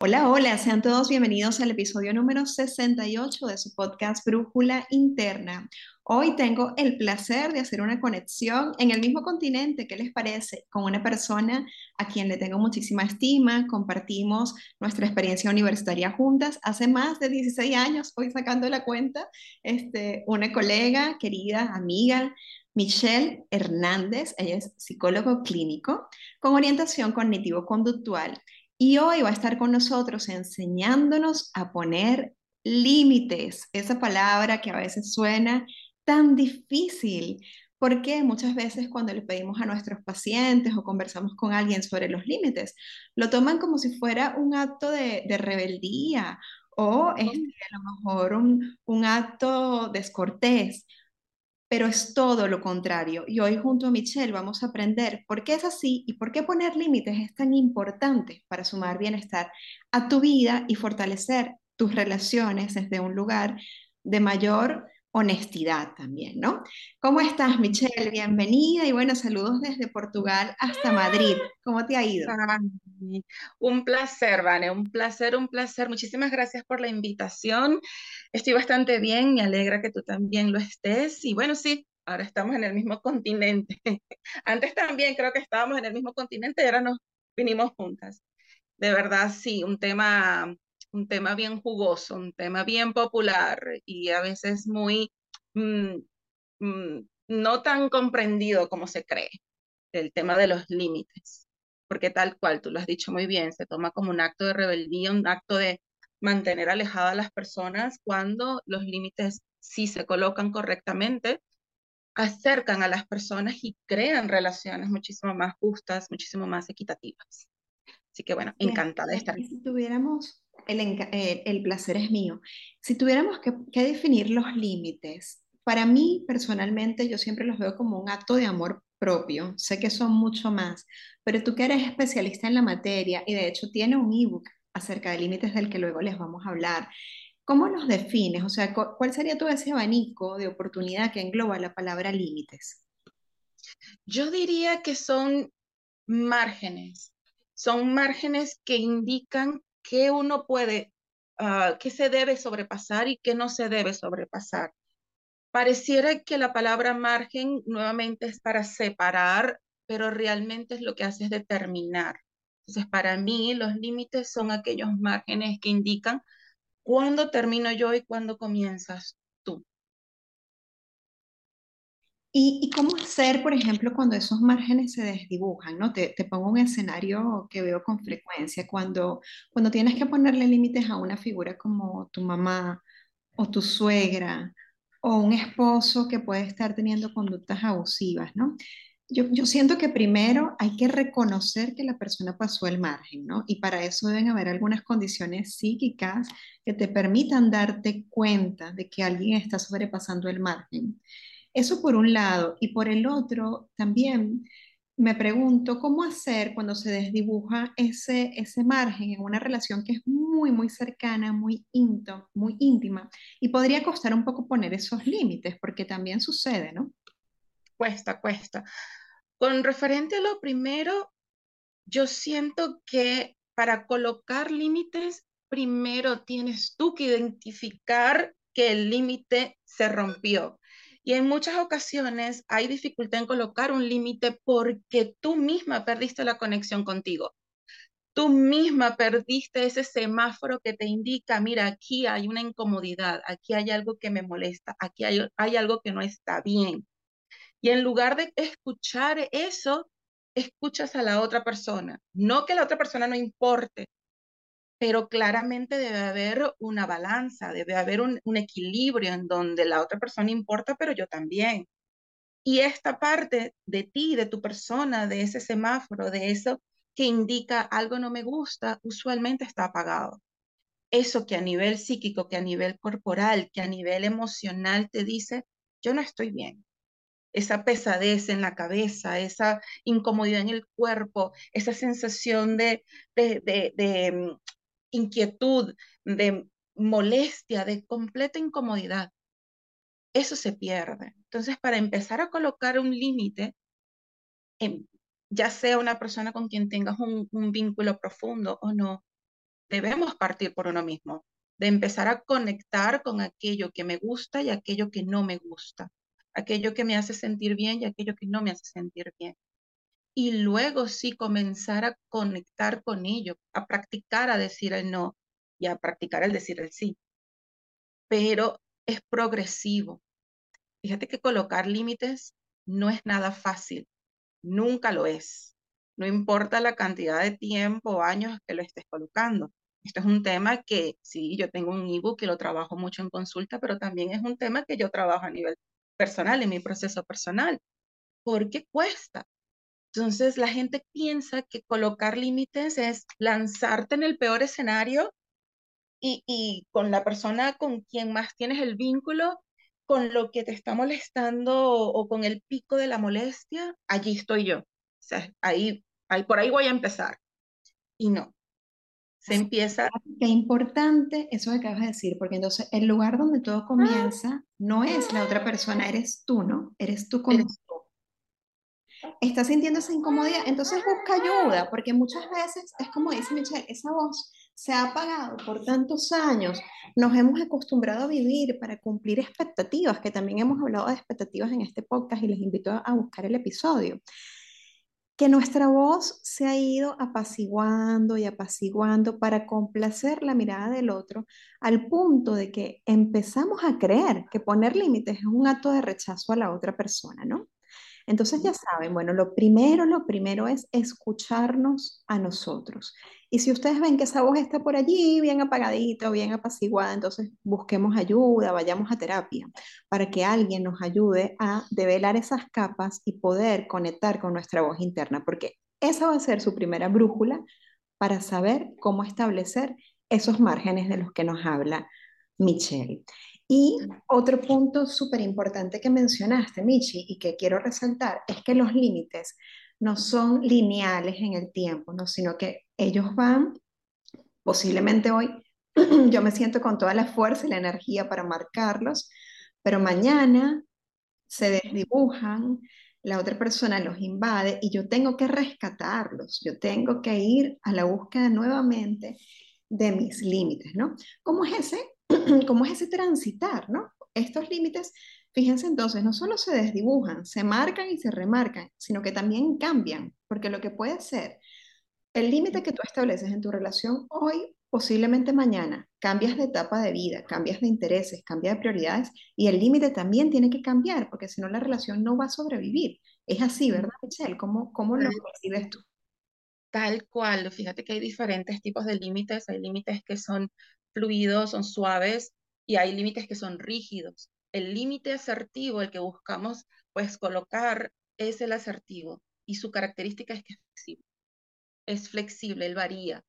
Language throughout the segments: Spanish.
Hola, hola, sean todos bienvenidos al episodio número 68 de su podcast Brújula Interna. Hoy tengo el placer de hacer una conexión en el mismo continente, ¿qué les parece? Con una persona a quien le tengo muchísima estima, compartimos nuestra experiencia universitaria juntas hace más de 16 años, hoy sacando la cuenta, este, una colega, querida, amiga, Michelle Hernández, ella es psicólogo clínico con orientación cognitivo-conductual y hoy va a estar con nosotros enseñándonos a poner límites, esa palabra que a veces suena tan difícil, porque muchas veces cuando le pedimos a nuestros pacientes o conversamos con alguien sobre los límites, lo toman como si fuera un acto de, rebeldía o este, a lo mejor un, un acto descortés pero es todo lo contrario. Y hoy junto a Michelle vamos a aprender por qué es así y por qué poner límites es tan importante para sumar bienestar a tu vida y fortalecer tus relaciones desde un lugar de mayor honestidad también, ¿no? ¿Cómo estás, Michelle? Bienvenida y bueno, saludos desde Portugal hasta Madrid. ¿Cómo te ha ido? un placer, Vane, un placer, un placer. Muchísimas gracias por la invitación. Estoy bastante bien, me alegra que tú también lo estés. Y bueno, sí, ahora estamos en el mismo continente. Antes también creo que estábamos en el mismo continente y ahora nos vinimos juntas. De verdad, sí, un tema un tema bien jugoso, un tema bien popular y a veces muy mm, mm, no tan comprendido como se cree, el tema de los límites, porque tal cual, tú lo has dicho muy bien, se toma como un acto de rebeldía, un acto de mantener alejadas a las personas cuando los límites, si se colocan correctamente, acercan a las personas y crean relaciones muchísimo más justas, muchísimo más equitativas. Así que bueno, encantada de estar. Si tuviéramos eh, el, placer es mío. Si tuviéramos que, definir los límites, para mí personalmente yo siempre los veo como un acto de amor propio. Sé que son mucho más, pero tú que eres especialista en la materia y de hecho tiene un ebook acerca de límites del que luego les vamos a hablar. ¿Cómo los defines? O sea, ¿cuál sería todo ese abanico de oportunidad que engloba la palabra límites? Yo diría que son márgenes, son márgenes que indican qué uno puede, uh, qué se debe sobrepasar y qué no se debe sobrepasar. Pareciera que la palabra margen nuevamente es para separar, pero realmente es lo que hace es determinar. Entonces, para mí, los límites son aquellos márgenes que indican cuándo termino yo y cuándo comienzas ¿Y, cómo hacer, por ejemplo, cuando esos márgenes se desdibujan? ¿no? Te, te, pongo un escenario que veo con frecuencia, cuando, cuando tienes que ponerle límites a una figura como tu mamá o tu suegra o un esposo que puede estar teniendo conductas abusivas, ¿no? Yo, yo siento que primero hay que reconocer que la persona pasó el margen, ¿no? Y para eso deben haber algunas condiciones psíquicas que te permitan darte cuenta de que alguien está sobrepasando el margen. Eso por un lado. Y por el otro, también me pregunto cómo hacer cuando se desdibuja ese, ese margen en una relación que es muy, muy cercana, muy, muy íntima. Y podría costar un poco poner esos límites, porque también sucede, ¿no? Cuesta, cuesta. Con referente a lo primero, yo siento que para colocar límites, primero tienes tú que identificar que el límite se rompió. Y en muchas ocasiones hay dificultad en colocar un límite porque tú misma perdiste la conexión contigo. Tú misma perdiste ese semáforo que te indica, mira, aquí hay una incomodidad, aquí hay algo que me molesta, aquí hay, hay algo que no está bien. Y en lugar de escuchar eso, escuchas a la otra persona. No que la otra persona no importe, pero claramente debe haber una balanza, debe haber un, equilibrio en donde la otra persona importa, pero yo también. Y esta parte de ti, de tu persona, de ese semáforo, de eso que indica algo no me gusta, usualmente está apagado. Eso que a nivel psíquico, que a nivel corporal, que a nivel emocional te dice, yo no estoy bien. Esa pesadez en la cabeza, esa incomodidad en el cuerpo, esa sensación de, de, de mm, inquietud, de molestia, de completa incomodidad. Eso se pierde. Entonces, para empezar a colocar un límite, ya sea una persona con quien tengas un, vínculo profundo o no, debemos partir por uno mismo, de empezar a conectar con aquello que me gusta y aquello que no me gusta, aquello que me hace sentir bien y aquello que no me hace sentir bien. Y luego sí comenzar a conectar con ello, a practicar a decir el no y a practicar el decir el sí. Pero es progresivo. Fíjate que colocar límites no es nada fácil, nunca lo es. No importa la cantidad de tiempo o años que lo estés colocando. Esto es un tema que sí, yo tengo un ebook que lo trabajo mucho en consulta, pero también es un tema que yo trabajo a nivel personal, en mi proceso personal. ¿Por qué cuesta? Entonces la gente piensa que colocar límites es lanzarte en el peor escenario y, y, con la persona con quien más tienes el vínculo, con lo que te está molestando o, con el pico de la molestia, allí estoy yo. O sea, ahí, ahí, por ahí voy a empezar. Y no, se empieza. Qué importante eso que acabas de decir, porque entonces el lugar donde todo comienza no es la otra persona, eres tú, ¿no? Eres tú con tú. Estás sintiendo esa incomodidad, entonces busca ayuda, porque muchas veces es como dice Michelle, esa voz se ha apagado por tantos años, nos hemos acostumbrado a vivir para cumplir expectativas, que también hemos hablado de expectativas en este podcast y les invito a buscar el episodio que nuestra voz se ha ido apaciguando y apaciguando para complacer la mirada del otro, al punto de que empezamos a creer que poner límites es un acto de rechazo a la otra persona, ¿no? Entonces ya saben, bueno, lo primero, lo primero es escucharnos a nosotros. Y si ustedes ven que esa voz está por allí, bien apagadita o bien apaciguada, entonces busquemos ayuda, vayamos a terapia, para que alguien nos ayude a develar esas capas y poder conectar con nuestra voz interna, porque esa va a ser su primera brújula para saber cómo establecer esos márgenes de los que nos habla Michelle. Y otro punto súper importante que mencionaste, Michi, y que quiero resaltar, es que los límites no son lineales en el tiempo, ¿no? sino que ellos van, posiblemente hoy yo me siento con toda la fuerza y la energía para marcarlos, pero mañana se desdibujan, la otra persona los invade y yo tengo que rescatarlos, yo tengo que ir a la búsqueda nuevamente de mis límites, ¿no? ¿Cómo es ese cómo es ese transitar, ¿no? Estos límites, fíjense entonces, no solo se desdibujan, se marcan y se remarcan, sino que también cambian, porque lo que puede ser el límite que tú estableces en tu relación hoy, posiblemente mañana, cambias de etapa de vida, cambias de intereses, cambias de prioridades y el límite también tiene que cambiar, porque si no la relación no va a sobrevivir. Es así, ¿verdad, Michelle? ¿Cómo, cómo lo percibes tú? Tal cual, fíjate que hay diferentes tipos de límites, hay límites que son fluidos, son suaves y hay límites que son rígidos. El límite asertivo, el que buscamos pues colocar, es el asertivo y su característica es que es flexible. Es flexible, él varía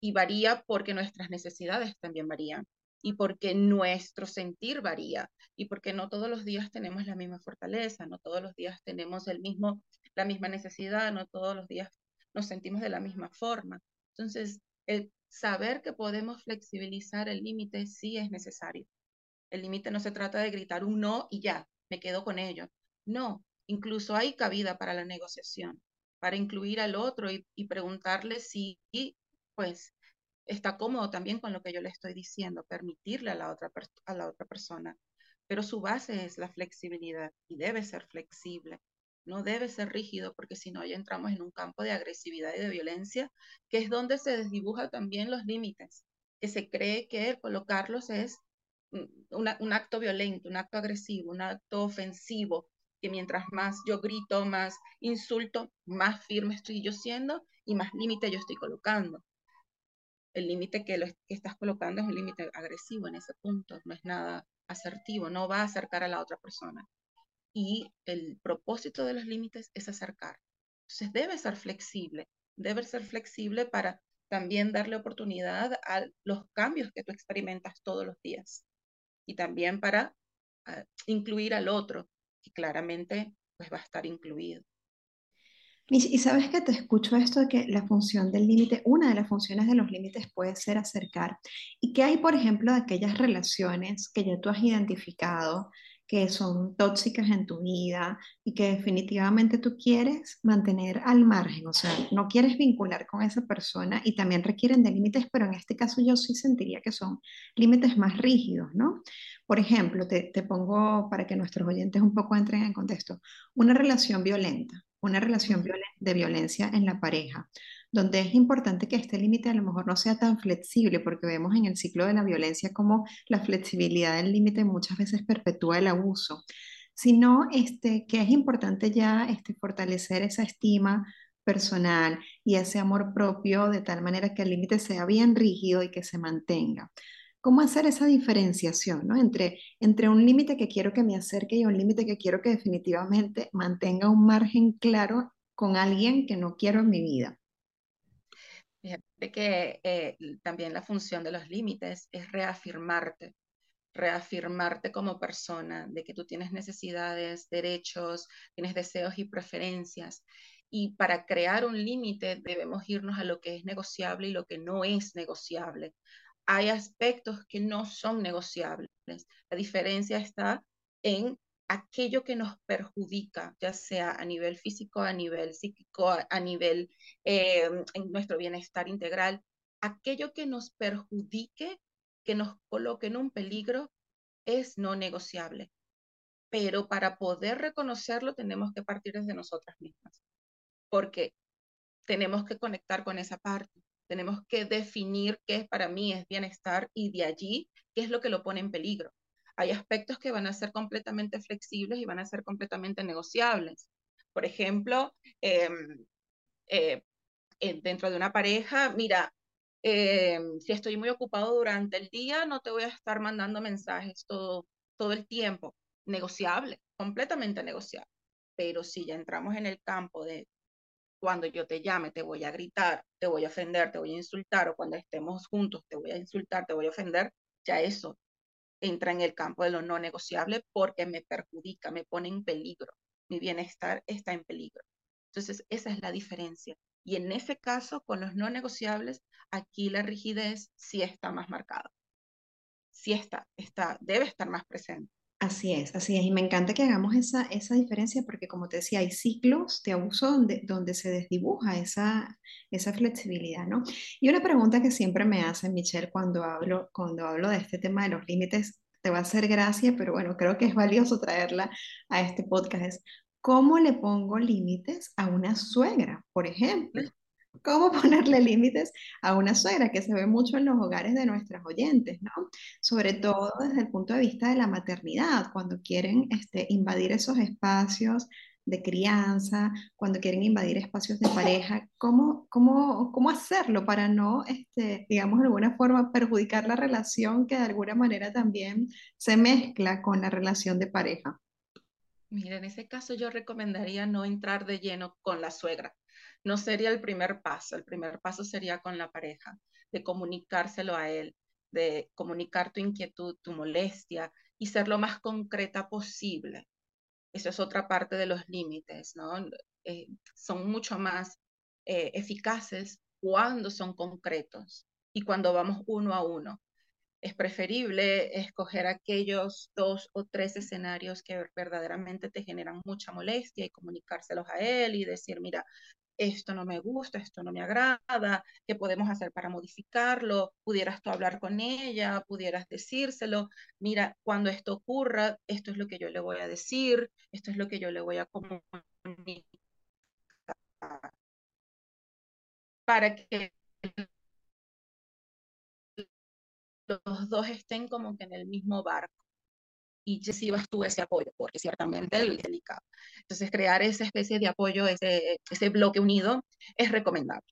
y varía porque nuestras necesidades también varían y porque nuestro sentir varía y porque no todos los días tenemos la misma fortaleza, no todos los días tenemos el mismo, la misma necesidad, no todos los días nos sentimos de la misma forma. Entonces, el saber que podemos flexibilizar el límite sí es necesario. El límite no se trata de gritar un no y ya, me quedo con ello. No, incluso hay cabida para la negociación, para incluir al otro y, preguntarle si, pues, está cómodo también con lo que yo le estoy diciendo, permitirle a la otra, a la otra persona. Pero su base es la flexibilidad y debe ser flexible no debe ser rígido porque si no ya entramos en un campo de agresividad y de violencia, que es donde se desdibujan también los límites, que se cree que colocarlos es un acto violento, un acto agresivo, un acto ofensivo, que mientras más yo grito, más insulto, más firme estoy yo siendo y más límite yo estoy colocando. El límite que, que estás colocando es un límite agresivo en ese punto, no es nada asertivo, no va a acercar a la otra persona y el propósito de los límites es acercar. Entonces debe ser flexible, debe ser flexible para también darle oportunidad a los cambios que tú experimentas todos los días y también para ah, incluir al otro, que claramente pues va a estar incluido. Y sabes que te escucho esto de que la función del límite, una de las funciones de los límites puede ser acercar. Y que hay, por ejemplo, de aquellas relaciones que ya tú has identificado que son tóxicas en tu vida y que definitivamente tú quieres mantener al margen, o sea, no quieres vincular con esa persona y también requieren de límites, pero en este caso yo sí sentiría que son límites más rígidos, ¿no? Por ejemplo, te, te pongo para que nuestros oyentes un poco entren en contexto, una relación violenta, una relación de violencia en la pareja donde es importante que este límite a lo mejor no sea tan flexible, porque vemos en el ciclo de la violencia como la flexibilidad del límite muchas veces perpetúa el abuso, sino este, que es importante ya este, fortalecer esa estima personal y ese amor propio de tal manera que el límite sea bien rígido y que se mantenga. ¿Cómo hacer esa diferenciación ¿no? entre, entre un límite que quiero que me acerque y un límite que quiero que definitivamente mantenga un margen claro con alguien que no quiero en mi vida? Fíjate que eh, también la función de los límites es reafirmarte, reafirmarte como persona, de que tú tienes necesidades, derechos, tienes deseos y preferencias. Y para crear un límite debemos irnos a lo que es negociable y lo que no es negociable. Hay aspectos que no son negociables. La diferencia está en aquello que nos perjudica, ya sea a nivel físico, a nivel psíquico, a, nivel eh, en nuestro bienestar integral, aquello que nos perjudique, que nos coloque en un peligro, es no negociable. Pero para poder reconocerlo tenemos que partir desde nosotras mismas, porque tenemos que conectar con esa parte, tenemos que definir qué para mí es bienestar y de allí qué es lo que lo pone en peligro hay aspectos que van a ser completamente flexibles y van a ser completamente negociables. Por ejemplo, em, eh, dentro de una pareja, mira, em, si estoy muy ocupado durante el día, no te voy a estar mandando mensajes todo, todo el tiempo. Negociable, completamente negociable. Pero si ya entramos en el campo de cuando yo te llame, te voy a gritar, te voy a ofender, te voy a insultar, o cuando estemos juntos, te voy a insultar, te voy a ofender, ya eso entra en el campo de lo no negociable porque me perjudica, me pone en peligro. Mi bienestar está en peligro. Entonces, esa es la diferencia. Y en ese caso, con los no negociables, aquí la rigidez sí está más marcada. Sí está, está, debe estar más presente. Así es, así es. Y me encanta que hagamos esa, esa diferencia porque, como te decía, hay ciclos de abuso donde, donde se desdibuja esa, esa flexibilidad, ¿no? Y una pregunta que siempre me hacen, Michelle, cuando hablo, cuando hablo de este tema de los límites, te va a hacer gracia, pero bueno, creo que es valioso traerla a este podcast, es ¿cómo le pongo límites a una suegra, por ejemplo? Cómo ponerle límites a una suegra, que se ve mucho en los hogares de nuestras oyentes, ¿no? Sobre todo desde el punto de vista de la maternidad, cuando quieren este, invadir esos espacios de crianza, cuando quieren invadir espacios de pareja, ¿cómo, cómo, cómo hacerlo para no, este, digamos, de alguna forma perjudicar la relación que de alguna manera también se mezcla con la relación de pareja? Mira, en ese caso yo recomendaría no entrar de lleno con la suegra no sería el primer paso. El primer paso sería con la pareja, de comunicárselo a él, de comunicar tu inquietud, tu molestia y ser lo más concreta posible. Eso es otra parte de los límites, ¿no? Eh, son mucho más eh, eficaces cuando son concretos y cuando vamos uno a uno. Es preferible escoger aquellos dos o tres escenarios que verdaderamente te generan mucha molestia y comunicárselos a él y decir, mira, esto no me gusta, esto no me agrada, ¿qué podemos hacer para modificarlo? Pudieras tú hablar con ella, pudieras decírselo, mira, cuando esto ocurra, esto es lo que yo le voy a decir, esto es lo que yo le voy a comunicar. Para que los dos estén como que en el mismo barco y recibas tú ese apoyo, porque ciertamente es delicado. Entonces, crear esa especie de apoyo, ese, ese bloque unido, es recomendable.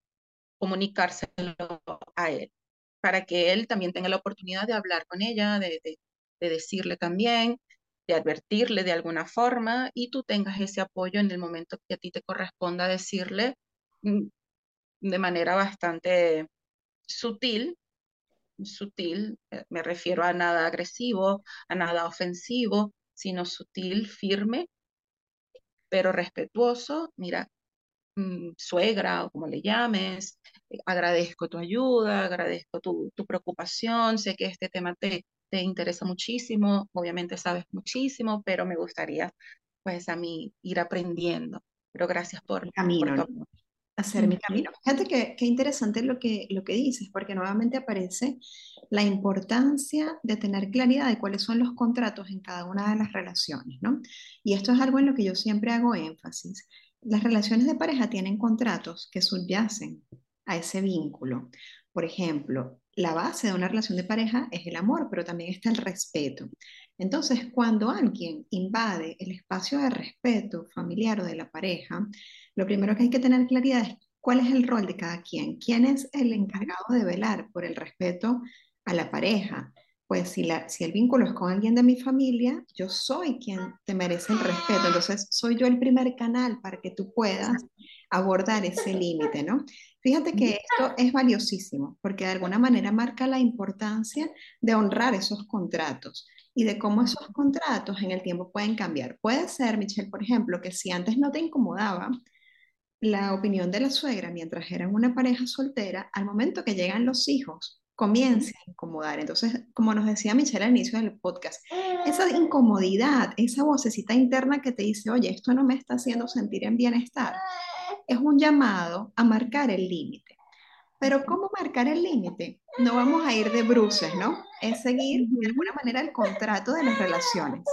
Comunicárselo a él, para que él también tenga la oportunidad de hablar con ella, de, de, de decirle también, de advertirle de alguna forma, y tú tengas ese apoyo en el momento que a ti te corresponda decirle mm, de manera bastante sutil, sutil, eh, me refiero a nada agresivo, a nada ofensivo, sino sutil, firme, pero respetuoso. Mira, mm, suegra o como le llames, eh, agradezco tu ayuda, agradezco tu, tu, preocupación, sé que este tema te, te interesa muchísimo, obviamente sabes muchísimo, pero me gustaría pues a mí ir aprendiendo. Pero gracias por, camino, hacer mi camino. Fíjate que, qué interesante lo que, lo que dices, porque nuevamente aparece la importancia de tener claridad de cuáles son los contratos en cada una de las relaciones, ¿no? Y esto es algo en lo que yo siempre hago énfasis. Las relaciones de pareja tienen contratos que subyacen a ese vínculo. Por ejemplo, la base de una relación de pareja es el amor, pero también está el respeto. Entonces, cuando alguien invade el espacio de respeto familiar o de la pareja, lo primero que hay que tener claridad es cuál es el rol de cada quien, quién es el encargado de velar por el respeto a la pareja. Pues si, la, si el vínculo es con alguien de mi familia, yo soy quien te merece el respeto. Entonces, soy yo el primer canal para que tú puedas abordar ese límite, ¿no? Fíjate que esto es valiosísimo porque de alguna manera marca la importancia de honrar esos contratos y de cómo esos contratos en el tiempo pueden cambiar. Puede ser, Michelle, por ejemplo, que si antes no te incomodaba la opinión de la suegra mientras eran una pareja soltera, al momento que llegan los hijos, comienza a incomodar. Entonces, como nos decía Michelle al inicio del podcast, esa incomodidad, esa vocecita interna que te dice, oye, esto no me está haciendo sentir en bienestar, es un llamado a marcar el límite. Pero ¿cómo marcar el límite? No vamos a ir de bruces, ¿no? Es seguir de alguna manera el contrato de las relaciones.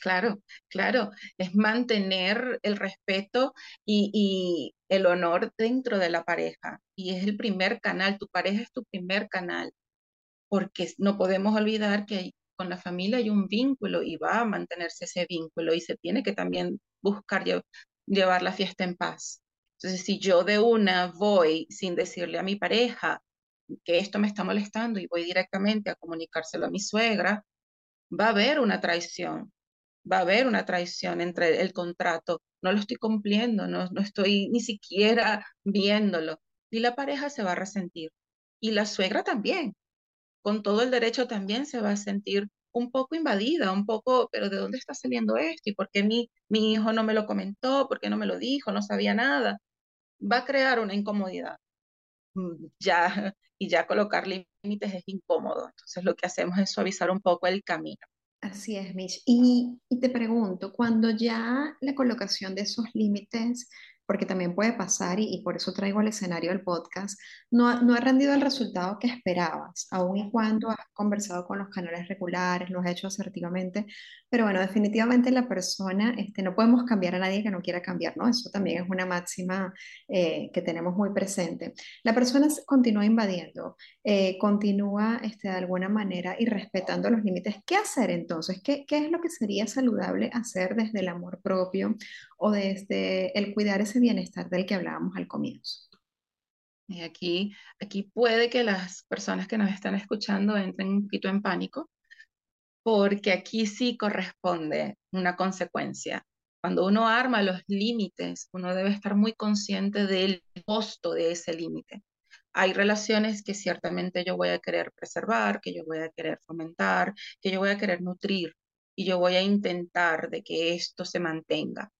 Claro, claro, es mantener el respeto y, y, el honor dentro de la pareja. Y es el primer canal, tu pareja es tu primer canal, porque no podemos olvidar que con la familia hay un vínculo y va a mantenerse ese vínculo y se tiene que también buscar llevar la fiesta en paz. Entonces, si yo de una voy sin decirle a mi pareja que esto me está molestando y voy directamente a comunicárselo a mi suegra, va a haber una traición, va a haber una traición entre el contrato. No lo estoy cumpliendo, no, no estoy ni siquiera viéndolo. Y la pareja se va a resentir. Y la suegra también, con todo el derecho también se va a sentir un poco invadida, un poco, pero ¿de dónde está saliendo esto? ¿Y por qué mi, mi hijo no me lo comentó? ¿Por qué no me lo dijo? No sabía nada va a crear una incomodidad. Mm, ya, y ya colocar límites es incómodo. Entonces lo que hacemos es suavizar un poco el camino. Así es, Mish. Y, y te pregunto, cuando ya la colocación de esos límites porque también puede pasar, y, por eso traigo el escenario del podcast, no, no ha rendido el resultado que esperabas, aun y cuando has conversado con los canales regulares, lo has hecho asertivamente, pero bueno, definitivamente la persona, este, no podemos cambiar a nadie que no quiera cambiar, ¿no? Eso también es una máxima eh, que tenemos muy presente. La persona continúa invadiendo, eh, continúa este, de alguna manera y respetando los límites. ¿Qué hacer entonces? ¿Qué, ¿Qué es lo que sería saludable hacer desde el amor propio o desde el cuidar ese bienestar del que hablábamos al comienzo. Aquí, aquí puede que las personas que nos están escuchando entren un poquito en pánico, porque aquí sí corresponde una consecuencia. Cuando uno arma los límites, uno debe estar muy consciente del costo de ese límite. Hay relaciones que ciertamente yo voy a querer preservar, que yo voy a querer fomentar, que yo voy a querer nutrir y yo voy a intentar de que esto se mantenga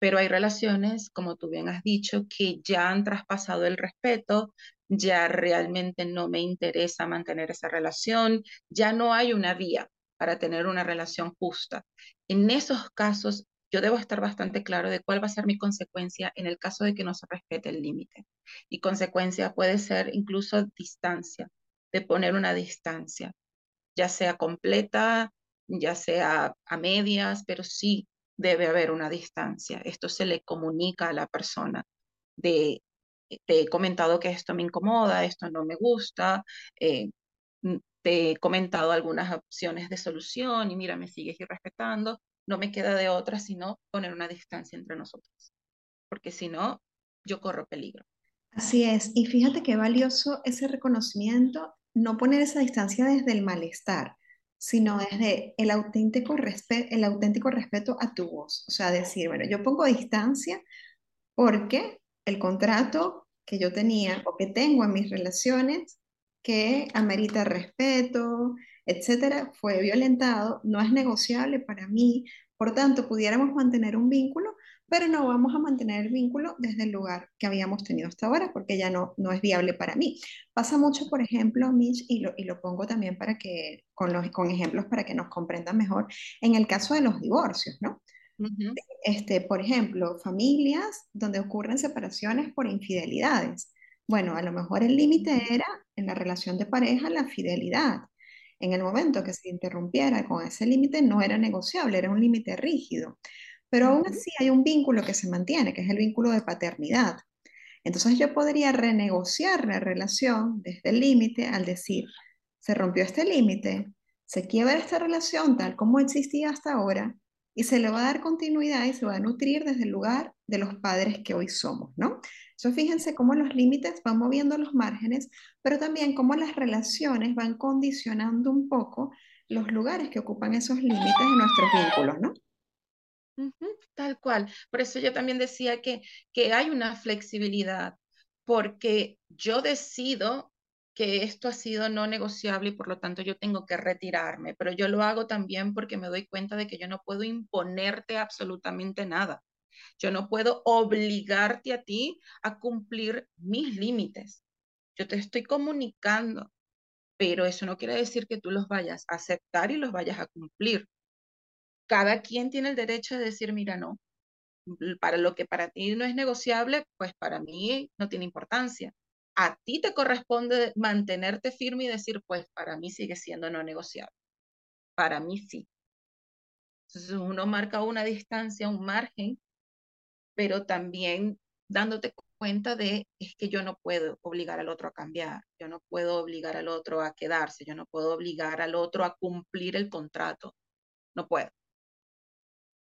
pero hay relaciones, como tú bien has dicho, que ya han traspasado el respeto, ya realmente no me interesa mantener esa relación, ya no hay una vía para tener una relación justa. En esos casos, yo debo estar bastante claro de cuál va a ser mi consecuencia en el caso de que no se respete el límite. Y consecuencia puede ser incluso distancia, de poner una distancia, ya sea completa, ya sea a medias, pero sí debe haber una distancia. Esto se le comunica a la persona de, te he comentado que esto me incomoda, esto no me gusta, eh, te he comentado algunas opciones de solución y mira, me sigues irrespetando, no me queda de otra sino poner una distancia entre nosotros, porque si no, yo corro peligro. Así es, y fíjate qué valioso ese reconocimiento, no poner esa distancia desde el malestar, sino desde el auténtico, el auténtico respeto a tu voz. O sea, decir, bueno, yo pongo distancia porque el contrato que yo tenía o que tengo en mis relaciones que amerita respeto, etcétera, fue violentado, no es negociable para mí. Por tanto, pudiéramos mantener un vínculo, pero no vamos a mantener el vínculo desde el lugar que habíamos tenido hasta ahora porque ya no, no es viable para mí. Pasa mucho, por ejemplo, Mitch, y lo, y lo pongo también para que, con, los, con ejemplos para que nos comprendan mejor, en el caso de los divorcios, ¿no? este, por ejemplo, familias donde ocurren separaciones por infidelidades. Bueno, a lo mejor el límite era en la relación de pareja la fidelidad. En el momento que se interrumpiera con ese límite no era negociable, era un límite rígido. Pero aún así hay un vínculo que se mantiene, que es el vínculo de paternidad. Entonces yo podría renegociar la relación desde el límite al decir, se rompió este límite, se quiebra esta relación tal como existía hasta ahora, y se le va a dar continuidad y se va a nutrir desde el lugar de los padres que hoy somos, ¿no? Entonces fíjense cómo los límites van moviendo los márgenes, pero también cómo las relaciones van condicionando un poco los lugares que ocupan esos límites en nuestros vínculos, ¿no? tal cual. Por eso yo también decía que, que hay una flexibilidad, porque yo decido que esto ha sido no negociable y por lo tanto yo tengo que retirarme, pero yo lo hago también porque me doy cuenta de que yo no puedo imponerte absolutamente nada. Yo no puedo obligarte a ti a cumplir mis límites. Yo te estoy comunicando, pero eso no quiere decir que tú los vayas a aceptar y los vayas a cumplir. Cada quien tiene el derecho de decir, mira, no, para lo que para ti no es negociable, pues para mí no tiene importancia a ti te corresponde mantenerte firme y decir, pues para mí sigue siendo no negociable. Para mí sí. Entonces uno marca una distancia, un margen, pero también dándote cuenta de es que yo no puedo obligar al otro a cambiar, yo no puedo obligar al otro a quedarse, yo no puedo obligar al otro a cumplir el contrato. No puedo.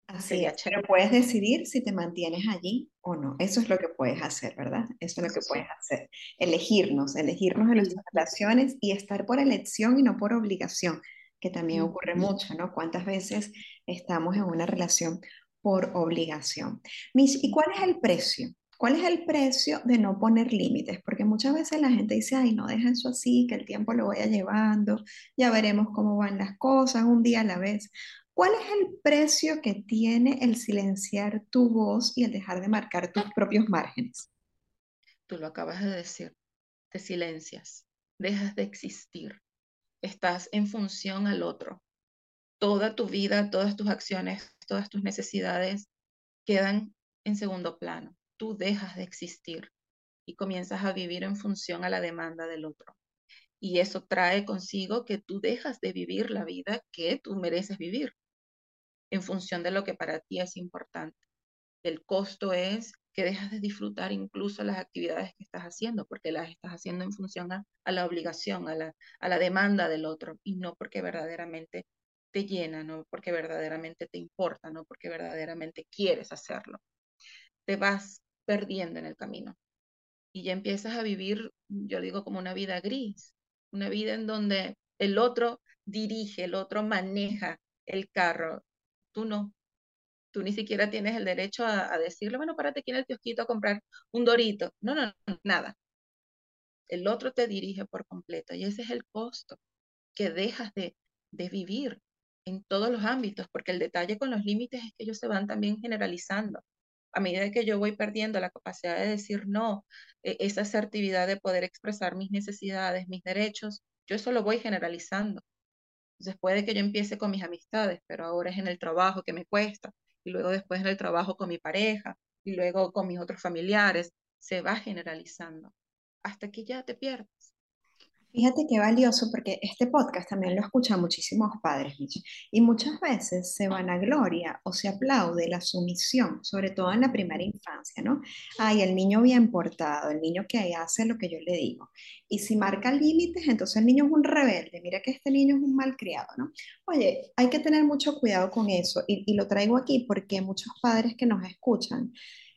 Así es, pero puedes decidir si te mantienes allí o no. Eso es lo que puedes hacer, ¿verdad? Eso es lo que puedes hacer. Elegirnos, elegirnos en nuestras relaciones y estar por elección y no por obligación, que también ocurre mucho, ¿no? ¿Cuántas veces estamos en una relación por obligación? ¿y cuál es el precio? ¿Cuál es el precio de no poner límites? Porque muchas veces la gente dice, ay, no deja eso así, que el tiempo lo vaya llevando, ya veremos cómo van las cosas, un día a la vez. ¿Cuál es el precio que tiene el silenciar tu voz y el dejar de marcar tus propios márgenes? Tú lo acabas de decir, te silencias, dejas de existir, estás en función al otro. Toda tu vida, todas tus acciones, todas tus necesidades quedan en segundo plano. Tú dejas de existir y comienzas a vivir en función a la demanda del otro. Y eso trae consigo que tú dejas de vivir la vida que tú mereces vivir en función de lo que para ti es importante. El costo es que dejas de disfrutar incluso las actividades que estás haciendo, porque las estás haciendo en función a, la obligación, a la, a la demanda del otro, y no porque verdaderamente te llena, no porque verdaderamente te importa, no porque verdaderamente quieres hacerlo. Te vas perdiendo en el camino y ya empiezas a vivir, yo digo, como una vida gris, una vida en donde el otro dirige, el otro maneja el carro tú no. Tú ni siquiera tienes el derecho a, decirle, bueno, párate aquí en el kiosquito a comprar un dorito. No, no, no, nada. El otro te dirige por completo y ese es el costo que dejas de, de vivir en todos los ámbitos, porque el detalle con los límites es que ellos se van también generalizando. A medida que yo voy perdiendo la capacidad de decir no, e, esa asertividad de poder expresar mis necesidades, mis derechos, yo eso lo voy generalizando. Entonces puede que yo empiece con mis amistades, pero ahora es en el trabajo que me cuesta, y luego después en el trabajo con mi pareja, y luego con mis otros familiares, se va generalizando hasta que ya te pierdes. Fíjate qué valioso porque este podcast también lo escuchan muchísimos padres, y muchas veces se van a gloria o se aplaude la sumisión, sobre todo en la primera infancia, ¿no? Ay, el niño bien portado, el niño que hace lo que yo le digo. Y si marca límites, entonces el niño es un rebelde, mira que este niño es un malcriado, ¿no? Oye, hay que tener mucho cuidado con eso y, y lo traigo aquí porque muchos padres que nos escuchan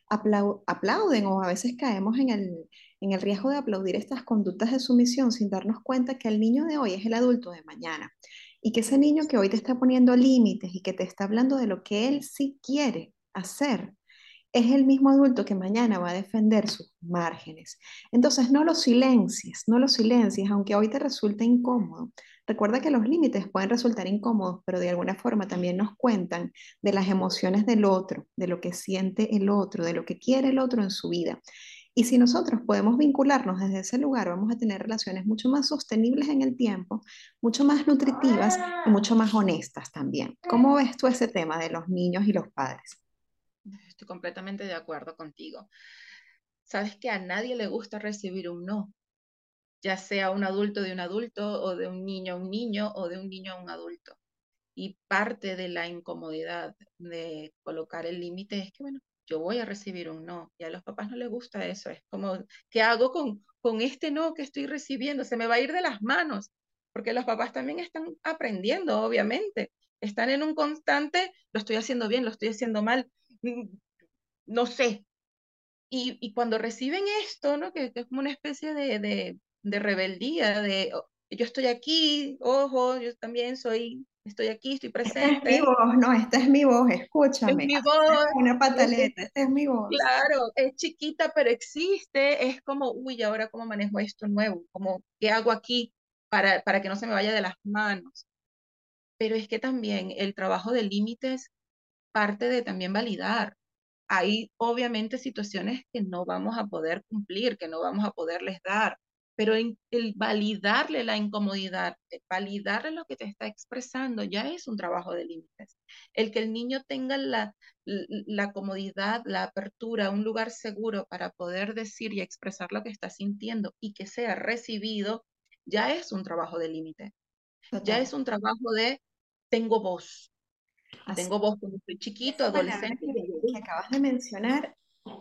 aplauden o a veces caemos en el en el riesgo de aplaudir estas conductas de sumisión sin darnos cuenta que el niño de hoy es el adulto de mañana y que ese niño que hoy te está poniendo límites y que te está hablando de lo que él sí quiere hacer, es el mismo adulto que mañana va a defender sus márgenes. Entonces, no lo silencies, no lo silencies, aunque hoy te resulte incómodo. Recuerda que los límites pueden resultar incómodos, pero de alguna forma también nos cuentan de las emociones del otro, de lo que siente el otro, de lo que quiere el otro en su vida. Y si nosotros podemos vincularnos desde ese lugar, vamos a tener relaciones mucho más sostenibles en el tiempo, mucho más nutritivas y mucho más honestas también. ¿Cómo ves tú ese tema de los niños y los padres? Estoy completamente de acuerdo contigo. Sabes que a nadie le gusta recibir un no, ya sea un adulto de un adulto o de un niño a un niño o de un niño a un adulto. Y parte de la incomodidad de colocar el límite es que, bueno, yo voy a recibir un no. Y a los papás no les gusta eso. Es como, ¿qué hago con, con este no que estoy recibiendo? Se me va a ir de las manos, porque los papás también están aprendiendo, obviamente. Están en un constante, lo estoy haciendo bien, lo estoy haciendo mal, mm, no sé. Y, y cuando reciben esto, ¿no? Que, es como una especie de, de, de rebeldía, de oh, yo estoy aquí, ojo, yo también soy estoy aquí, estoy presente. Esta es mi voz, no, esta es mi voz, escúchame. Es mi voz. Una pataleta, esta es mi voz. Claro, es chiquita, pero existe, es como, uy, ahora cómo manejo esto nuevo, como, ¿qué hago aquí para, para que no se me vaya de las manos? Pero es que también el trabajo de límites parte de también validar. Hay obviamente situaciones que no vamos a poder cumplir, que no vamos a poderles dar, pero el validarle la incomodidad, validarle lo que te está expresando, ya es un trabajo de límites. El que el niño tenga la, la comodidad, la apertura, un lugar seguro para poder decir y expresar lo que está sintiendo y que sea recibido, ya es un trabajo de límite. Ya es un trabajo de tengo voz. Tengo voz cuando estoy chiquito, adolescente. Que, que acabas de mencionar,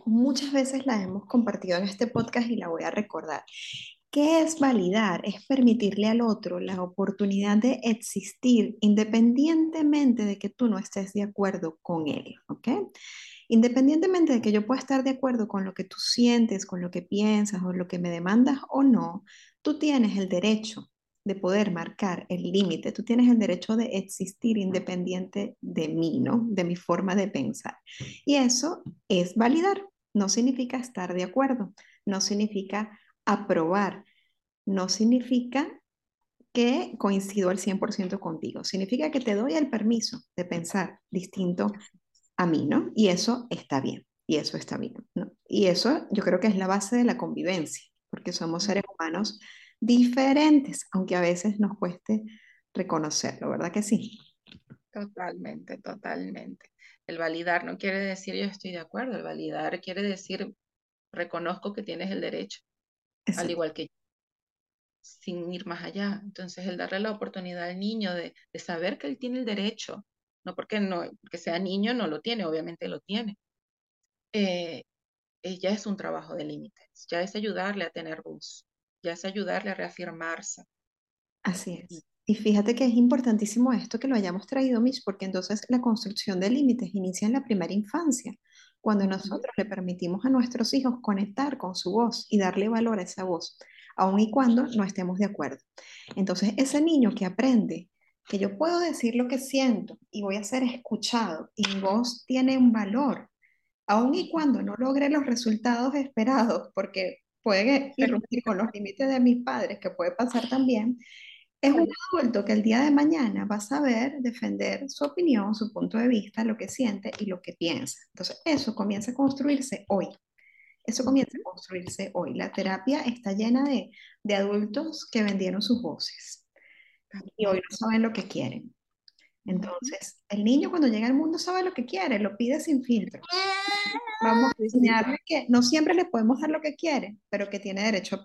muchas veces la hemos compartido en este podcast y la voy a recordar. ¿Qué es validar? Es permitirle al otro la oportunidad de existir independientemente de que tú no estés de acuerdo con él, ¿ok? Independientemente de que yo pueda estar de acuerdo con lo que tú sientes, con lo que piensas o lo que me demandas o no, tú tienes el derecho de poder marcar el límite, tú tienes el derecho de existir independiente de mí, ¿no? De mi forma de pensar. Y eso es validar, no significa estar de acuerdo, no significa aprobar no significa que coincido al 100% contigo, significa que te doy el permiso de pensar distinto a mí, ¿no? Y eso está bien, y eso está bien. Y eso yo creo que es la base de la convivencia, porque somos seres humanos diferentes, aunque a veces nos cueste reconocerlo, ¿verdad que sí? Totalmente, totalmente. El validar no quiere decir yo estoy de acuerdo, el validar quiere decir reconozco que tienes el derecho al igual que yo, sin ir más allá. Entonces, el darle la oportunidad al niño de, saber que él tiene el derecho, no porque, no porque sea niño, no lo tiene, obviamente lo tiene. Eh, eh, ya es un trabajo de límites, ya es ayudarle a tener voz, ya es ayudarle a reafirmarse. Así es. Y fíjate que es importantísimo esto que lo hayamos traído, Mish, porque entonces la construcción de límites inicia en la primera infancia cuando nosotros le permitimos a nuestros hijos conectar con su voz y darle valor a esa voz, aun y cuando no estemos de acuerdo. Entonces, ese niño que aprende que yo puedo decir lo que siento y voy a ser escuchado y mi voz tiene un valor, aun y cuando no logre los resultados esperados, porque puede irrumpir con los límites de mis padres, que puede pasar también, es un adulto que el día de mañana va a saber defender su opinión, su punto de vista, lo que siente y lo que piensa. Entonces, eso comienza a construirse hoy. Eso comienza a construirse hoy. La terapia está llena de, de adultos que vendieron sus voces y hoy no saben lo que quieren. Entonces, el niño cuando llega al mundo sabe lo que quiere, lo pide sin filtro. Vamos a enseñarle que no siempre le podemos dar lo que quiere, pero que tiene derecho a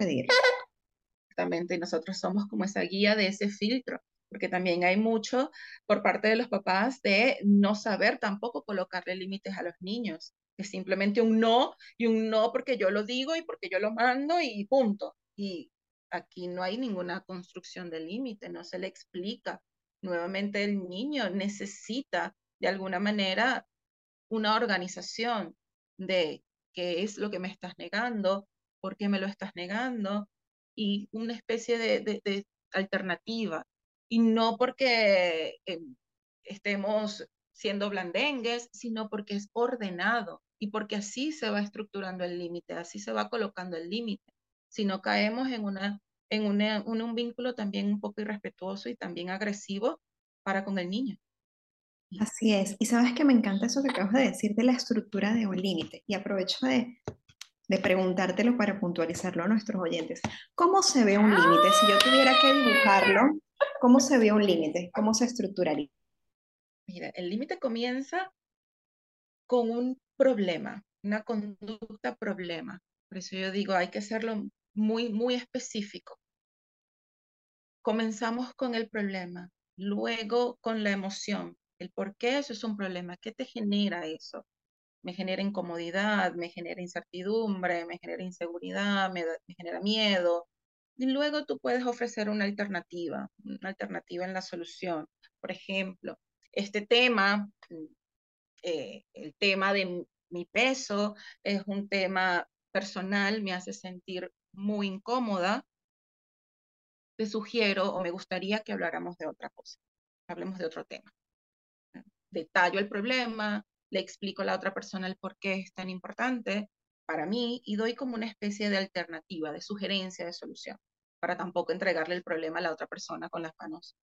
y nosotros somos como esa guía de ese filtro, porque también hay mucho por parte de los papás de no saber tampoco colocarle límites a los niños, es simplemente un no y un no porque yo lo digo y porque yo lo mando y punto. Y aquí no hay ninguna construcción de límite, no se le explica. Nuevamente el niño necesita de alguna manera una organización de qué es lo que me estás negando, por qué me lo estás negando, y una especie de, alternativa. Y no porque eh, estemos siendo blandengues, sino porque es ordenado. y porque así se va estructurando el límite, así se va colocando el límite. Si no caemos en, una, en un vínculo también un poco irrespetuoso y también agresivo para con el niño. Así es. Y sabes que me encanta eso que acabas de decir de la estructura de un límite. Y aprovecho de, de preguntártelo para puntualizarlo a nuestros oyentes. ¿Cómo se ve un límite? Si yo tuviera que dibujarlo, ¿cómo se ve un límite? ¿Cómo se estructuraría? Mira, el límite comienza con un problema, una conducta problema. Por eso yo digo, hay que hacerlo muy, muy específico. Comenzamos con el problema, luego con la emoción, el por qué eso es un problema, qué te genera eso. Me genera incomodidad, me genera incertidumbre, me genera inseguridad, me, me genera miedo. Y luego tú puedes ofrecer una alternativa, una alternativa en la solución. Por ejemplo, este tema, eh, el tema de mi peso, es un tema personal, me hace sentir muy incómoda. Te sugiero o me gustaría que habláramos de otra cosa, hablemos de otro tema. Detallo el problema, le explico a la otra persona el por qué es tan importante para mí y doy como una especie de alternativa, de sugerencia, de solución, para tampoco entregarle el problema a la otra persona con las manos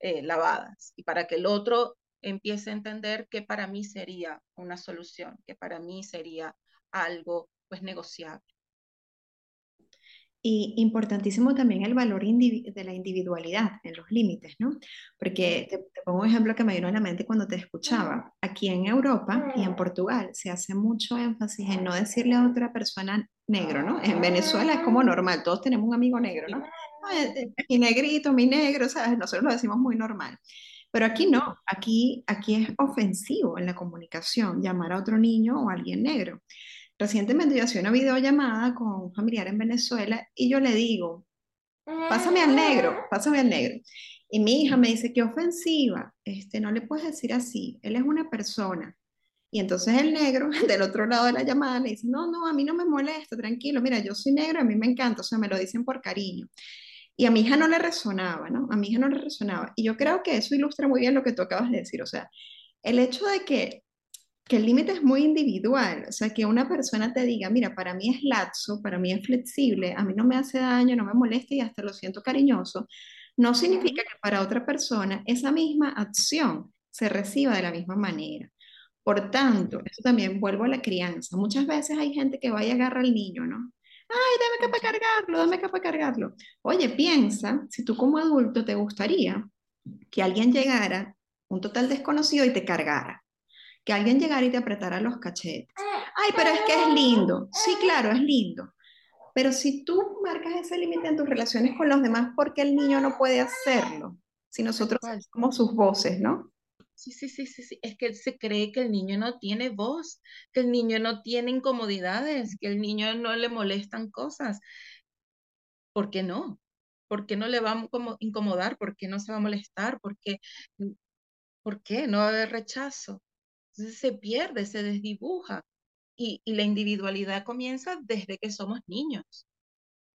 eh, lavadas y para que el otro empiece a entender que para mí sería una solución, que para mí sería algo pues negociable. Y importantísimo también el valor de la individualidad en los límites, ¿no? Porque te, pongo un ejemplo que me vino a la mente cuando te escuchaba. Aquí en Europa y en Portugal se hace mucho énfasis en no decirle a otra persona negro, ¿no? En Venezuela es como normal, todos tenemos un amigo negro, ¿no? Mi negrito, mi negro, ¿sabes? Nosotros lo decimos muy normal. Pero aquí no, aquí, aquí es ofensivo en la comunicación llamar a otro niño o a alguien negro. Recientemente yo hacía una videollamada con un familiar en Venezuela y yo le digo, pásame al negro, pásame al negro. Y mi hija me dice, qué ofensiva, este, no le puedes decir así, él es una persona. Y entonces el negro del otro lado de la llamada le dice, no, no, a mí no me molesta, tranquilo, mira, yo soy negro, a mí me encanta, o sea, me lo dicen por cariño. Y a mi hija no le resonaba, ¿no? A mi hija no le resonaba. Y yo creo que eso ilustra muy bien lo que tú acabas de decir. O sea, el hecho de que, que el límite es muy individual, o sea, que una persona te diga, mira, para mí es laxo, para mí es flexible, a mí no me hace daño, no me molesta y hasta lo siento cariñoso, no significa que para otra persona esa misma acción se reciba de la misma manera. Por tanto, eso también vuelvo a la crianza. Muchas veces hay gente que va y agarra al niño, ¿no? ay, dame que para cargarlo, dame que para cargarlo. Oye, piensa, si tú como adulto te gustaría que alguien llegara, un total desconocido, y te cargara. Que alguien llegara y te apretara los cachetes. Ay, pero es que es lindo. Sí, claro, es lindo. Pero si tú marcas ese límite en tus relaciones con los demás, ¿por qué el niño no puede hacerlo? Si nosotros somos sus voces, ¿no? Sí, sí, sí, sí, sí. Es que se cree que el niño no tiene voz, que el niño no tiene incomodidades, que el niño no le molestan cosas. ¿Por qué no? ¿Por qué no le va a incomodar? ¿Por qué no se va a molestar? ¿Por qué, ¿Por qué no va a haber rechazo? Entonces se pierde, se desdibuja. Y, la individualidad comienza desde que somos niños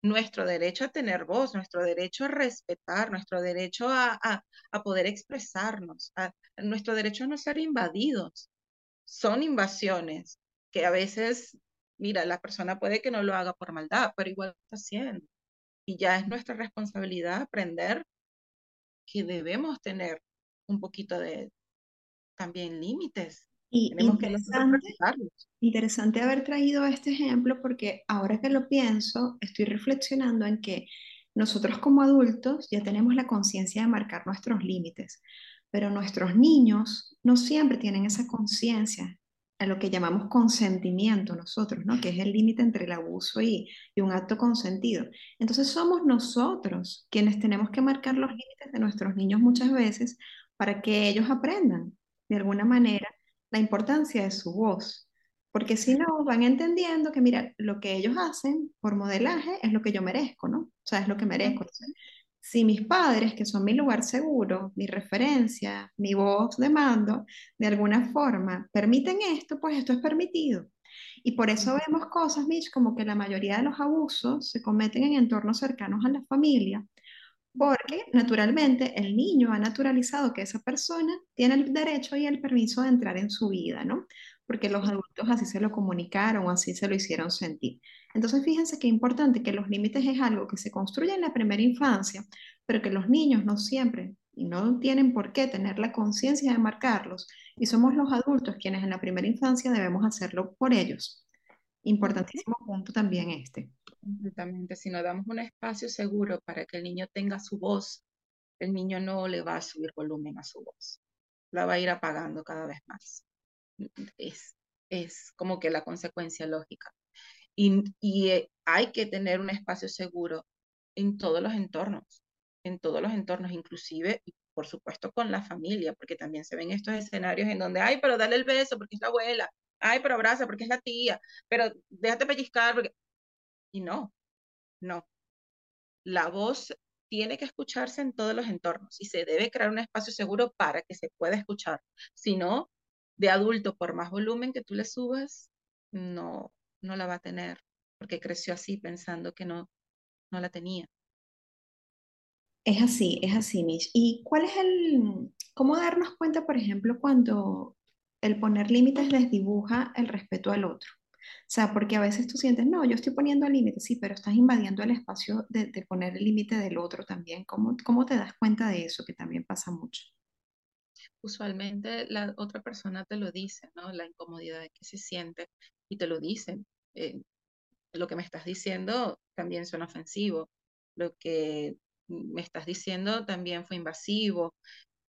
nuestro derecho a tener voz, nuestro derecho a respetar, nuestro derecho a, poder expresarnos, nuestro derecho a no ser invadidos. Son invasiones que a veces, mira, la persona puede que no lo haga por maldad, pero igual lo está haciendo. Y ya es nuestra responsabilidad aprender que debemos tener un poquito de también límites y interesante, interesante haber traído este ejemplo porque ahora que lo pienso, estoy reflexionando en que nosotros como adultos ya tenemos la conciencia de marcar nuestros límites, pero nuestros niños no siempre tienen esa conciencia, a lo que llamamos consentimiento nosotros, ¿no? que es el límite entre el abuso y, y un acto consentido. Entonces somos nosotros quienes tenemos que marcar los límites de nuestros niños muchas veces para que ellos aprendan de alguna manera la importancia de su voz, porque si no, van entendiendo que, mira, lo que ellos hacen por modelaje es lo que yo merezco, ¿no? O sea, es lo que merezco. si mis padres, que son mi lugar seguro, mi referencia, mi voz de mando, de alguna forma permiten esto, pues esto es permitido. Y por eso vemos cosas, Mitch, como que la mayoría de los abusos se cometen en entornos cercanos a la familia, porque naturalmente el niño ha naturalizado que esa persona tiene el derecho y el permiso de entrar en su vida, ¿no? porque los adultos así se lo comunicaron así se lo hicieron sentir. Entonces, fíjense qué importante que los límites es algo que se construye en la primera infancia, pero que los niños no siempre y no tienen por qué tener la conciencia de marcarlos, y somos los adultos quienes en la primera infancia debemos hacerlo por ellos. Importantísimo punto también este. Completamente. Si nos damos un espacio seguro para que el niño tenga su voz, el niño no le va a subir volumen a su voz. La va a ir apagando cada vez más. Es, es como que la consecuencia lógica. Y, y eh, hay que tener un espacio seguro en todos los entornos, en todos los entornos, inclusive, por supuesto, con la familia, porque también se ven estos escenarios en donde, ay, pero dale el beso porque es la abuela, ay, pero abraza porque es la tía, pero déjate pellizcar porque... Y no, no. La voz tiene que escucharse en todos los entornos y se debe crear un espacio seguro para que se pueda escuchar. Si no, de adulto, por más volumen que tú le subas, no, no la va a tener, porque creció así pensando que no, no la tenía. Es así, es así, Mish. ¿Y cuál es el, cómo darnos cuenta, por ejemplo, cuando el poner límites desdibuja el respeto al otro? O sea, porque a veces tú sientes, no, yo estoy poniendo límites, sí, pero estás invadiendo el espacio de, de poner el límite del otro también. ¿Cómo, ¿Cómo te das cuenta de eso? Que también pasa mucho. Usualmente la otra persona te lo dice, ¿no? La incomodidad que se siente y te lo dicen. Eh, lo que me estás diciendo también suena ofensivo. Lo que me estás diciendo también fue invasivo.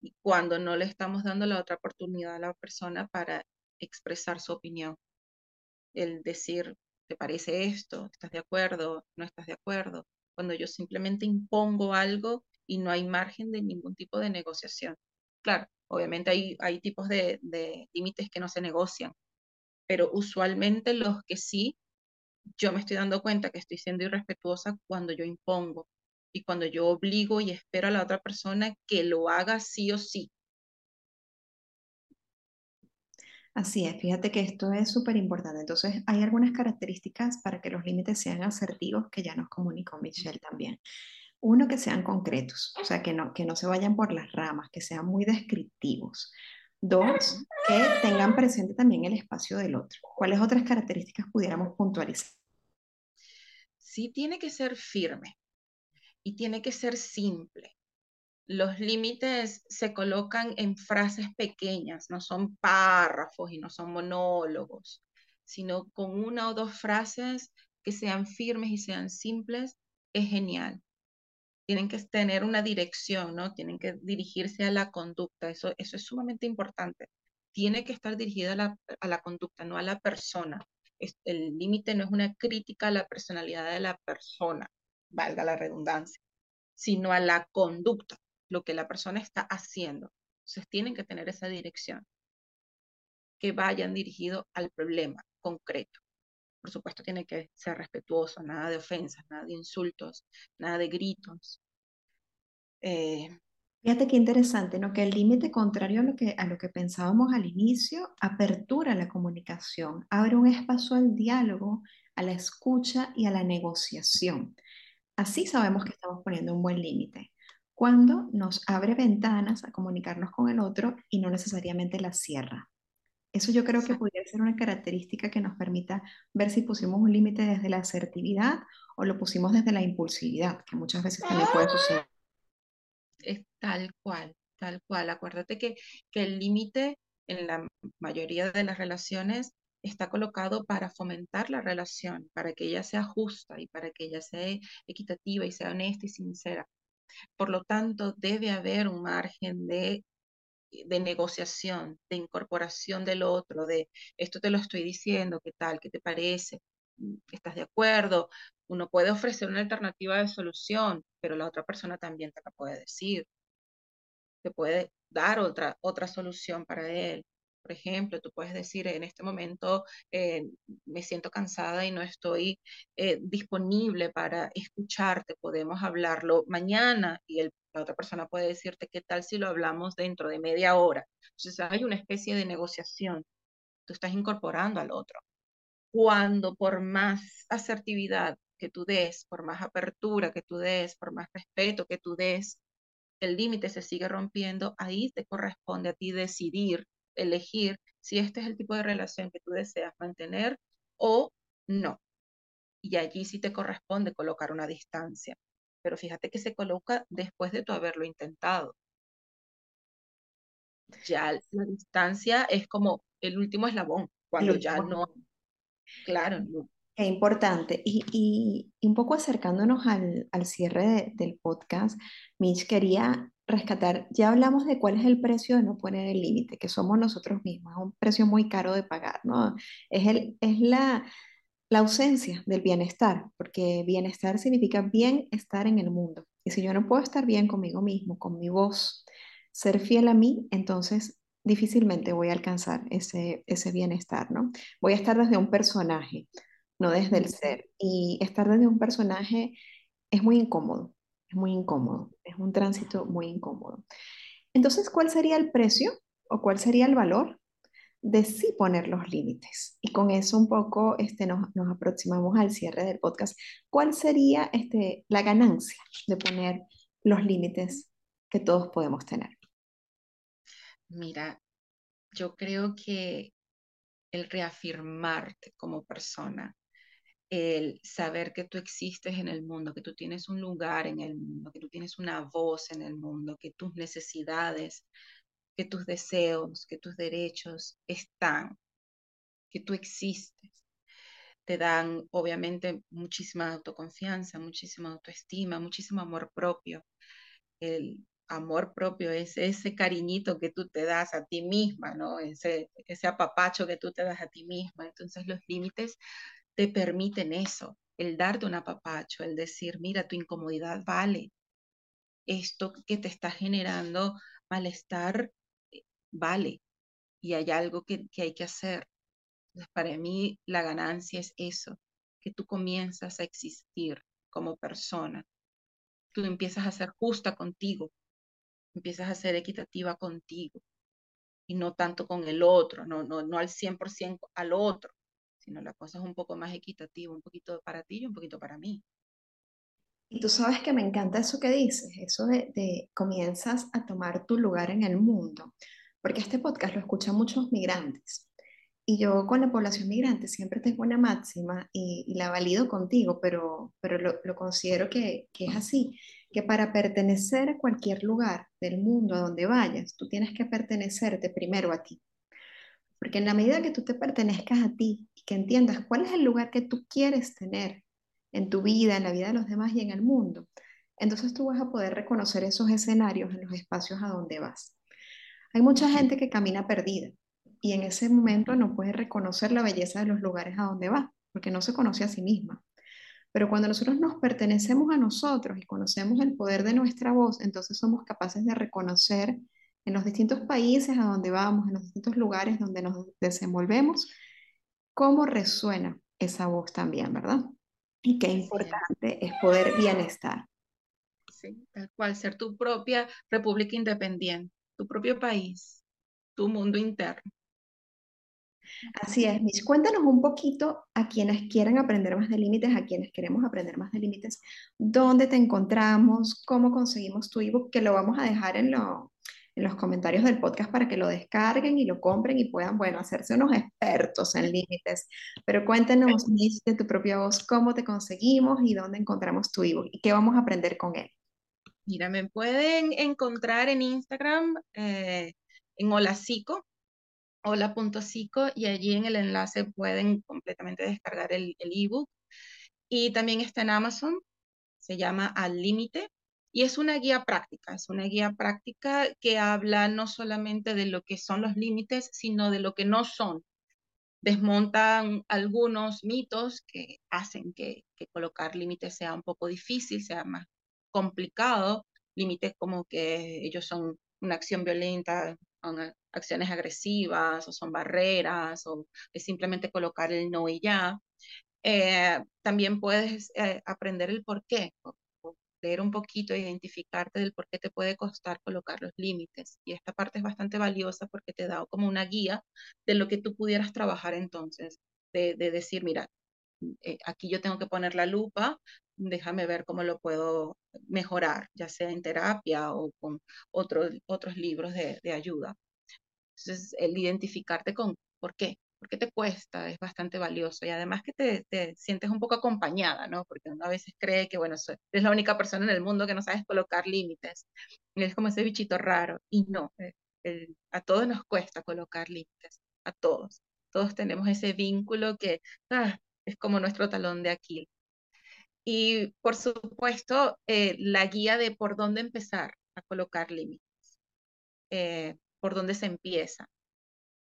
Y cuando no le estamos dando la otra oportunidad a la persona para expresar su opinión el decir, ¿te parece esto? ¿Estás de acuerdo? ¿No estás de acuerdo? Cuando yo simplemente impongo algo y no hay margen de ningún tipo de negociación. Claro, obviamente hay, hay tipos de, de límites que no se negocian, pero usualmente los que sí, yo me estoy dando cuenta que estoy siendo irrespetuosa cuando yo impongo y cuando yo obligo y espero a la otra persona que lo haga sí o sí. Así es, fíjate que esto es súper importante. Entonces, hay algunas características para que los límites sean asertivos que ya nos comunicó Michelle también. Uno, que sean concretos, o sea, que no, que no se vayan por las ramas, que sean muy descriptivos. Dos, que tengan presente también el espacio del otro. ¿Cuáles otras características pudiéramos puntualizar? Sí, tiene que ser firme y tiene que ser simple los límites se colocan en frases pequeñas, no son párrafos y no son monólogos, sino con una o dos frases que sean firmes y sean simples, es genial. Tienen que tener una dirección, ¿no? Tienen que dirigirse a la conducta, eso, eso es sumamente importante. Tiene que estar dirigida a la, a la conducta, no a la persona. el límite no es una crítica a la personalidad de la persona, valga la redundancia, sino a la conducta lo que la persona está haciendo. Entonces tienen que tener esa dirección, que vayan dirigido al problema concreto. Por supuesto, tiene que ser respetuoso, nada de ofensas, nada de insultos, nada de gritos. Eh, Fíjate qué interesante, ¿no? Que el límite contrario a lo que, a lo que pensábamos al inicio, apertura la comunicación, abre un espacio al diálogo, a la escucha y a la negociación. Así sabemos que estamos poniendo un buen límite cuando nos abre ventanas a comunicarnos con el otro y no necesariamente las cierra. Eso yo creo que podría ser una característica que nos permita ver si pusimos un límite desde la asertividad o lo pusimos desde la impulsividad, que muchas veces también puede suceder. Es tal cual, tal cual. Acuérdate que, que el límite en la mayoría de las relaciones está colocado para fomentar la relación, para que ella sea justa y para que ella sea equitativa y sea honesta y sincera. Por lo tanto, debe haber un margen de, de negociación, de incorporación del otro, de esto te lo estoy diciendo, ¿qué tal? ¿Qué te parece? ¿Estás de acuerdo? Uno puede ofrecer una alternativa de solución, pero la otra persona también te la puede decir. Te puede dar otra, otra solución para él. Por ejemplo, tú puedes decir, en este momento eh, me siento cansada y no estoy eh, disponible para escucharte, podemos hablarlo mañana y el, la otra persona puede decirte, ¿qué tal si lo hablamos dentro de media hora? Entonces hay una especie de negociación, tú estás incorporando al otro. Cuando por más asertividad que tú des, por más apertura que tú des, por más respeto que tú des, el límite se sigue rompiendo, ahí te corresponde a ti decidir elegir si este es el tipo de relación que tú deseas mantener o no. Y allí sí te corresponde colocar una distancia. Pero fíjate que se coloca después de tu haberlo intentado. Ya la distancia es como el último eslabón, cuando ya no, claro, no, Qué importante. Y, y, un poco acercándonos al, al cierre del podcast, Mitch, quería rescatar, ya hablamos de cuál es el precio de no poner el límite, que somos nosotros mismos, es un precio muy caro de pagar, ¿no? Es, el, es la, la ausencia del bienestar, porque bienestar significa bien estar en el mundo. Y si yo no puedo estar bien conmigo mismo, con mi voz, ser fiel a mí, entonces difícilmente voy a alcanzar ese, ese bienestar, ¿no? Voy a estar desde un personaje no desde el ser. Y estar desde un personaje es muy incómodo, es muy incómodo, es un tránsito muy incómodo. Entonces, ¿cuál sería el precio o cuál sería el valor de sí poner los límites? Y con eso un poco este, nos, aproximamos al cierre del podcast. ¿Cuál sería este, la ganancia de poner los límites que todos podemos tener? Mira, yo creo que el reafirmarte como persona, el saber que tú existes en el mundo, que tú tienes un lugar en el mundo, que tú tienes una voz en el mundo, que tus necesidades, que tus deseos, que tus derechos están, que tú existes. Te dan obviamente muchísima autoconfianza, muchísima autoestima, muchísimo amor propio. El amor propio es ese cariñito que tú te das a ti misma, ¿no? Ese, ese apapacho que tú te das a ti misma. Entonces los límites te permiten eso, el darte un apapacho, el decir, mira, tu incomodidad vale, esto que te está generando malestar eh, vale y hay algo que, hay que hacer. para mí la ganancia es eso, que tú comienzas a existir como persona. Tú empiezas a ser justa contigo, empiezas a ser equitativa contigo y no tanto con el otro, no, no, no al 100% al otro, sino la cosa es un poco más equitativa, un poquito para ti y un poquito para mí. Y tú sabes que me encanta eso que dices, eso de, de comienzas a tomar tu lugar en el mundo, porque este podcast lo escuchan muchos migrantes. Y yo con la población migrante siempre tengo una máxima y, la valido contigo, pero, pero lo, lo considero que, que, es así, que para pertenecer a cualquier lugar del mundo a donde vayas, tú tienes que pertenecerte primero a ti. Porque en la medida que tú te pertenezcas a ti y que entiendas cuál es el lugar que tú quieres tener en tu vida, en la vida de los demás y en el mundo, entonces tú vas a poder reconocer esos escenarios en los espacios a donde vas. Hay mucha gente que camina perdida y en ese momento no puede reconocer la belleza de los lugares a donde va, porque no se conoce a sí misma. Pero cuando nosotros nos pertenecemos a nosotros y conocemos el poder de nuestra voz, entonces somos capaces de reconocer en los distintos países a donde vamos, en los distintos lugares donde nos desenvolvemos, cómo resuena esa voz también, ¿verdad? Y qué importante es poder bienestar. Sí, tal cual, ser tu propia república independiente, tu propio país, tu mundo interno. Así es, Miss. Cuéntanos un poquito a quienes quieren aprender más de límites, a quienes queremos aprender más de límites, dónde te encontramos, cómo conseguimos tu ebook, que lo vamos a dejar en, lo, en los comentarios del podcast para que lo descarguen y lo compren y puedan, bueno, hacerse unos expertos en límites. Pero cuéntenos, Miss, de tu propia voz, cómo te conseguimos y dónde encontramos tu ebook y qué vamos a aprender con él. Mira, me pueden encontrar en Instagram eh, en holacico, hola.cico, y allí en el enlace pueden completamente descargar el ebook. y también está en Amazon, se llama Al Límite, y es una guía práctica, es una guía práctica que habla no solamente de lo que son los límites, sino de lo que no son. Desmontan algunos mitos que hacen que, colocar límites sea un poco difícil, sea más complicado. Límites como que ellos son una acción violenta, acciones agresivas o son barreras o es simplemente colocar el no y ya. Eh, también puedes eh, aprender el por qué, leer un poquito, identificarte del por qué te puede costar colocar los límites. Y esta parte es bastante valiosa porque te da como una guía de lo que tú pudieras trabajar entonces, de, decir, mira, eh, aquí yo tengo que poner la lupa, déjame ver cómo lo puedo mejorar, ya sea en terapia o con otros otros libros de, de ayuda. Entonces, el identificarte con por qué, por qué te cuesta es bastante valioso y además que te, te sientes un poco acompañada, ¿no? Porque uno a veces cree que, bueno, eres la única persona en el mundo que no sabes colocar límites. Y es como ese bichito raro. Y no, eh, a todos nos cuesta colocar límites, a todos. Todos tenemos ese vínculo que ah, es como nuestro talón de Aquiles. Y por supuesto, eh, la guía de por dónde empezar a colocar límites, eh, por dónde se empieza.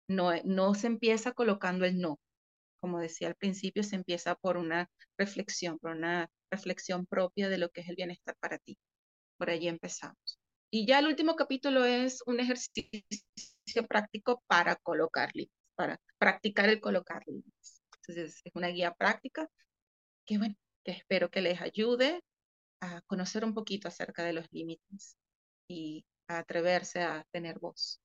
No, no se empieza colocando el no. Como decía al principio, se empieza por una reflexión, por una reflexión propia de lo que es el bienestar para ti. Por allí empezamos. Y ya el último capítulo es un ejercicio práctico para colocar límites, para practicar el colocar límites. Entonces, es una guía práctica que, bueno, que espero que les ayude a conocer un poquito acerca de los límites y a atreverse a tener voz.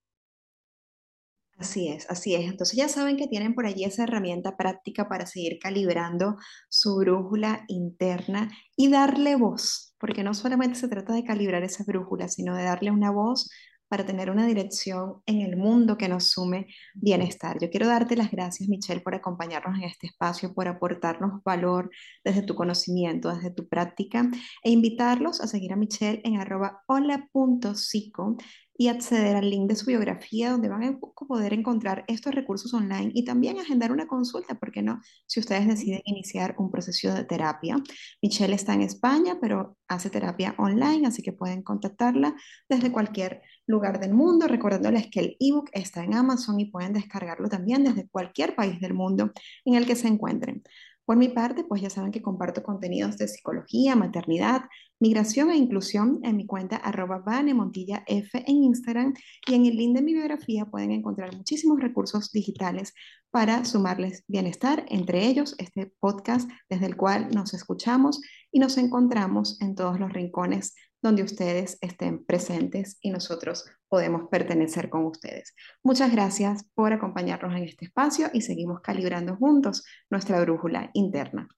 Así es, así es. Entonces ya saben que tienen por allí esa herramienta práctica para seguir calibrando su brújula interna y darle voz, porque no solamente se trata de calibrar esa brújula, sino de darle una voz para tener una dirección en el mundo que nos sume bienestar. Yo quiero darte las gracias, Michelle, por acompañarnos en este espacio, por aportarnos valor desde tu conocimiento, desde tu práctica, e invitarlos a seguir a Michelle en arroba hola.psico y acceder al link de su biografía donde van a poder encontrar estos recursos online y también agendar una consulta, ¿por qué no? Si ustedes deciden iniciar un proceso de terapia. Michelle está en España, pero hace terapia online, así que pueden contactarla desde cualquier lugar del mundo, recordándoles que el ebook está en Amazon y pueden descargarlo también desde cualquier país del mundo en el que se encuentren. Por mi parte, pues ya saben que comparto contenidos de psicología, maternidad, migración e inclusión en mi cuenta arroba Montilla F en Instagram y en el link de mi biografía pueden encontrar muchísimos recursos digitales para sumarles bienestar, entre ellos este podcast desde el cual nos escuchamos y nos encontramos en todos los rincones donde ustedes estén presentes y nosotros podemos pertenecer con ustedes. Muchas gracias por acompañarnos en este espacio y seguimos calibrando juntos nuestra brújula interna.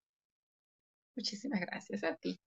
Muchísimas gracias a ti.